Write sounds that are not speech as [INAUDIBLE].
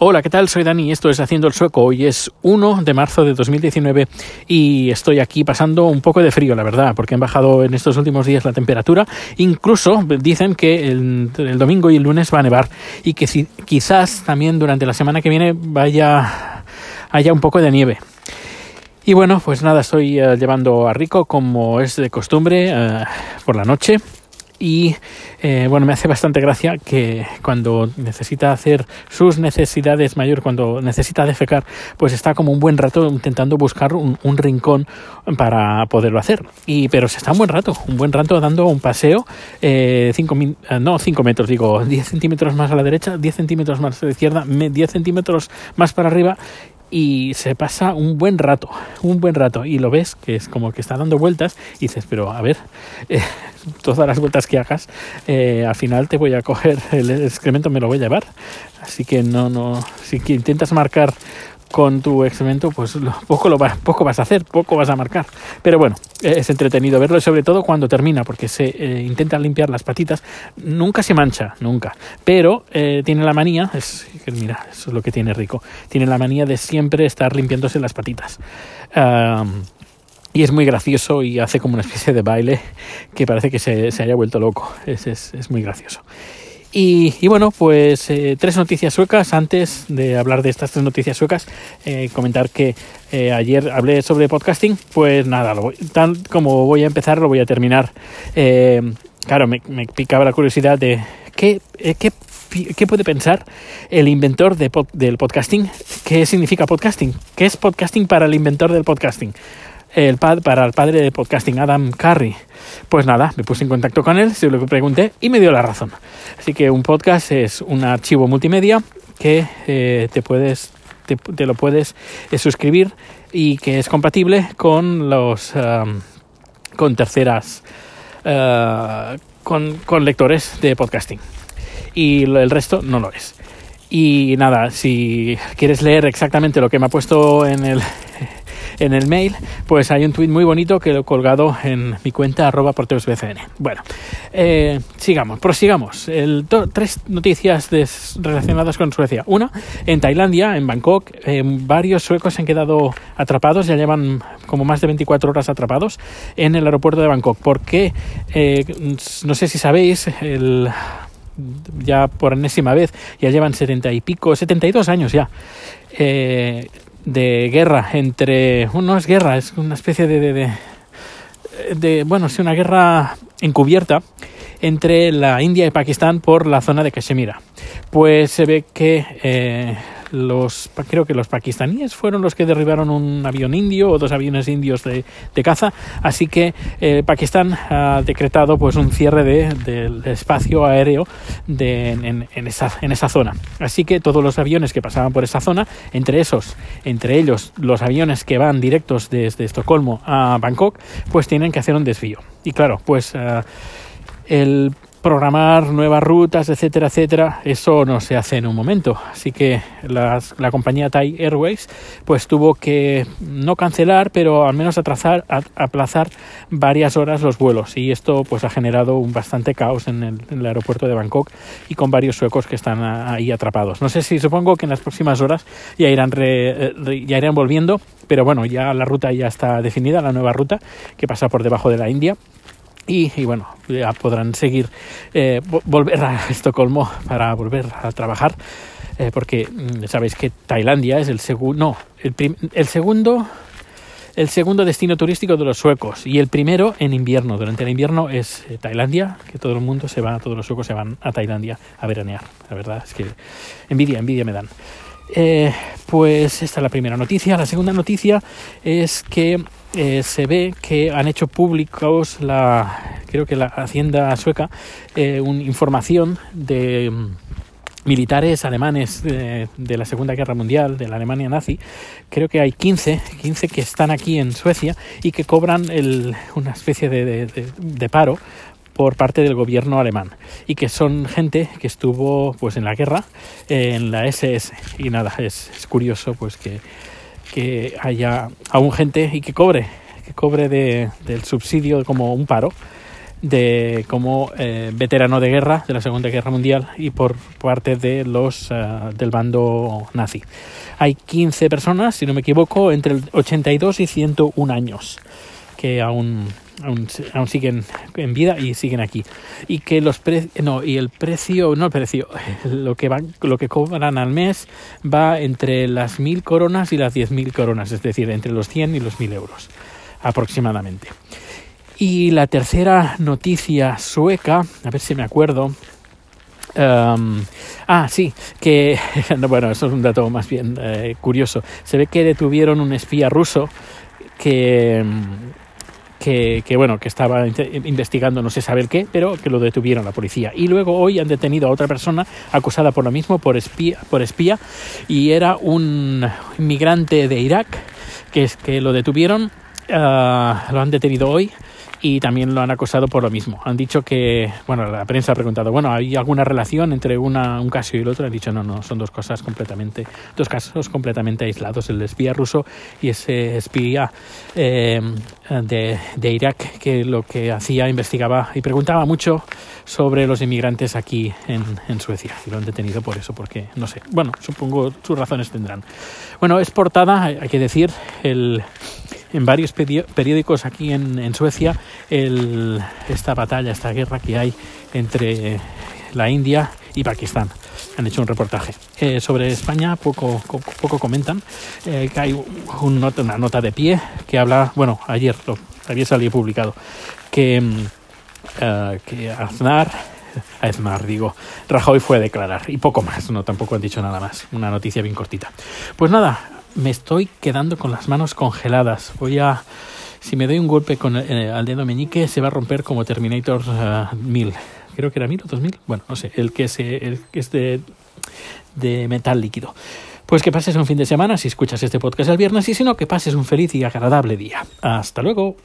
Hola, ¿qué tal? Soy Dani, esto es Haciendo el Sueco. Hoy es 1 de marzo de 2019 y estoy aquí pasando un poco de frío, la verdad, porque han bajado en estos últimos días la temperatura. Incluso dicen que el, domingo y el lunes va a nevar y que quizás también durante la semana que viene vaya haya un poco de nieve. Y bueno, pues nada, estoy eh, llevando a Rico como es de costumbre eh, por la noche y eh, bueno, me hace bastante gracia que cuando necesita hacer sus necesidades mayor, cuando necesita defecar, pues está como un buen rato intentando buscar un, rincón para poderlo hacer. Y pero se está un buen rato, un buen rato dando un paseo, eh, cinco, eh, no 5 metros, digo 10 centímetros más a la derecha, 10 centímetros más a la izquierda, 10 centímetros más para arriba y se pasa un buen rato, un buen rato, y lo ves que es como que está dando vueltas y dices, pero a ver, [LAUGHS] eh, todas las vueltas que hagas, eh, al final te voy a coger el excremento, me lo voy a llevar. Así que no, no, si intentas marcar con tu excremento, pues poco, lo poco vas a hacer, poco vas a marcar. Pero bueno, es entretenido verlo y sobre todo cuando termina, porque se eh, intenta limpiar las patitas, nunca se mancha, nunca. Pero eh, tiene la manía, es, mira, eso es lo que tiene rico, tiene la manía de siempre estar limpiándose las patitas. y es muy gracioso y hace como una especie de baile que parece que se, haya vuelto loco. Es, es, es muy gracioso. Y, bueno, pues eh, tres noticias suecas. Antes de hablar de estas tres noticias suecas, eh, comentar que eh, ayer hablé sobre podcasting. Pues nada, lo tal como voy a empezar, lo voy a terminar. claro, me, picaba la curiosidad de qué, qué, qué puede pensar el inventor de del podcasting. ¿Qué significa podcasting? ¿Qué es podcasting para el inventor del podcasting? El para el padre de podcasting, Adam Carey. Pues nada, me puse en contacto con él, se lo pregunté y me dio la razón. Así que un podcast es un archivo multimedia que eh, te puedes te, lo puedes eh, suscribir y que es compatible con los con terceras uh, con, con lectores de podcasting y el resto no lo es. Y nada, si quieres leer exactamente lo que me ha puesto en el, en el mail, pues hay un tweet muy bonito que lo he colgado en mi cuenta arroba porteosbcn. Bueno, eh, sigamos, prosigamos. Tres noticias relacionadas con Suecia. Una, en Tailandia, en Bangkok, eh, varios suecos se han quedado atrapados, ya llevan como más de 24 horas atrapados en el aeropuerto de Bangkok. Porque, eh, no sé si sabéis, el ya por enésima vez, ya llevan setenta y pico, 72 años ya. Eh, de guerra entre. no es guerra, es una especie de, de, de, bueno, sí, una guerra encubierta entre la India y Pakistán por la zona de Kashmir. Pues se ve que eh, los creo que los pakistaníes fueron los que derribaron un avión indio o dos aviones indios de, caza. Así que eh, Pakistán ha decretado pues un cierre del espacio aéreo de, en, esa, en esa zona. Así que todos los aviones que pasaban por esa zona entre esos entre ellos los aviones que van directos desde Estocolmo a Bangkok pues tienen que hacer un desvío. Y claro pues eh, el programar nuevas rutas, etcétera, etcétera, eso no se hace en un momento. Así que la compañía Thai Airways pues tuvo que no cancelar, pero al menos atrasar, aplazar varias horas los vuelos. Y esto pues ha generado un bastante caos en el, aeropuerto de Bangkok y con varios suecos que están ahí atrapados. No sé si supongo que en las próximas horas ya irán, ya irán volviendo, pero bueno, ya la ruta ya está definida, la nueva ruta que pasa por debajo de la India y, bueno, ya podrán seguir, eh, volver a Estocolmo para volver a trabajar, eh, porque mm, sabéis que Tailandia es el segundo, no, el, el segundo el segundo destino turístico de los suecos y el primero en invierno. Durante el invierno es eh, Tailandia, que todo el mundo se va, todos los suecos se van a Tailandia a veranear. La verdad es que envidia, envidia me dan. pues esta es la primera noticia. La segunda noticia es que eh, se ve que han hecho públicos la creo que la hacienda sueca eh, una información de mm, militares alemanes de, la Segunda Guerra Mundial, de la Alemania nazi, creo que hay 15, 15 que están aquí en Suecia y que cobran una especie de, paro por parte del gobierno alemán y que son gente que estuvo pues en la guerra en la SS y nada es, es curioso pues que que haya aún gente y que cobre, que cobre de, del subsidio como un paro de como eh, veterano de guerra de la Segunda Guerra Mundial y por parte de los uh, del bando nazi. Hay 15 personas, si no me equivoco, entre 82 y 101 años que aún Aún, siguen en vida y siguen aquí y que los pre no y el precio no el precio [LAUGHS] lo que van lo que cobran al mes va entre las mil coronas y las diez mil coronas es decir entre los 100 y los mil euros aproximadamente y la tercera noticia sueca a ver si me acuerdo Um, ah, sí, que, [LAUGHS] bueno, eso es un dato más bien eh, curioso. Se ve que detuvieron un espía ruso que, que, bueno, que estaba investigando no sé saber qué, pero que lo detuvieron la policía. Y luego hoy han detenido a otra persona acusada por lo mismo, por espía, por espía y era un inmigrante de Irak que es que lo detuvieron, uh, lo han detenido hoy y también lo han acosado por lo mismo. Han dicho que, bueno, la prensa ha preguntado, bueno, ¿hay alguna relación entre una, un caso y el otro? Han dicho, no, no, son dos cosas completamente, dos casos completamente aislados, el espía ruso y ese espía eh, de, Irak que lo que hacía, investigaba y preguntaba mucho sobre los inmigrantes aquí en, en Suecia y lo han detenido por eso, porque, no sé, bueno, supongo sus razones tendrán. Bueno, es portada, hay que decir, el en varios periódicos aquí en, en Suecia el, esta batalla, esta guerra que hay entre la India y Pakistán. Han hecho un reportaje. Eh, sobre España poco, poco, poco comentan. Eh, que hay un not una nota de pie que habla, bueno, ayer lo había salido publicado, que, uh, que Aznar Aznar, digo, Rajoy fue a declarar y poco más, no, tampoco han dicho nada más, una noticia bien cortita. Pues nada, me estoy quedando con las manos congeladas. Voy a. Si me doy un golpe con el, eh, al dedo meñique, se va a romper como Terminator uh, 1000. Creo que era 1000 o 2000. Bueno, no sé, el que, es, el que es de, de metal líquido. Pues que pases un fin de semana si escuchas este podcast el viernes y si no, que pases un feliz y agradable día. Hasta luego.